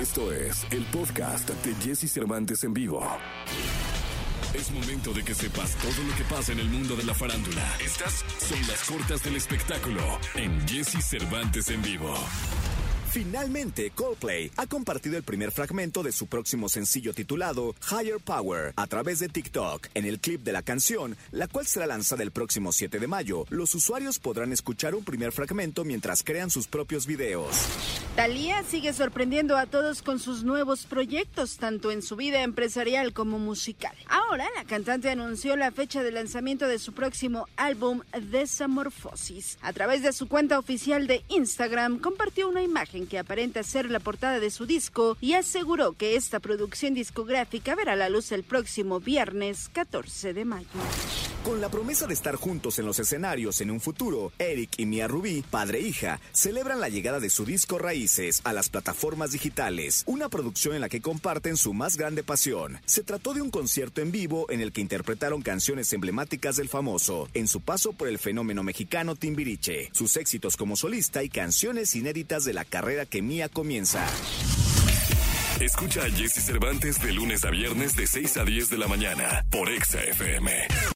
Esto es el podcast de Jesse Cervantes en vivo. Es momento de que sepas todo lo que pasa en el mundo de la farándula. Estas son las cortas del espectáculo en Jesse Cervantes en vivo. Finalmente, Coldplay ha compartido el primer fragmento de su próximo sencillo titulado Higher Power a través de TikTok. En el clip de la canción, la cual será lanzada el próximo 7 de mayo, los usuarios podrán escuchar un primer fragmento mientras crean sus propios videos. Talía sigue sorprendiendo a todos con sus nuevos proyectos, tanto en su vida empresarial como musical. Ahora, la cantante anunció la fecha de lanzamiento de su próximo álbum Desamorfosis. A través de su cuenta oficial de Instagram, compartió una imagen que aparenta ser la portada de su disco y aseguró que esta producción discográfica verá la luz el próximo viernes 14 de mayo. Con la promesa de estar juntos en los escenarios en un futuro, Eric y Mia Rubí, padre e hija, celebran la llegada de su disco Raíces a las plataformas digitales, una producción en la que comparten su más grande pasión. Se trató de un concierto en vivo en el que interpretaron canciones emblemáticas del famoso, en su paso por el fenómeno mexicano Timbiriche, sus éxitos como solista y canciones inéditas de la carrera que Mia comienza. Escucha a Jesse Cervantes de lunes a viernes de 6 a 10 de la mañana por Exa FM.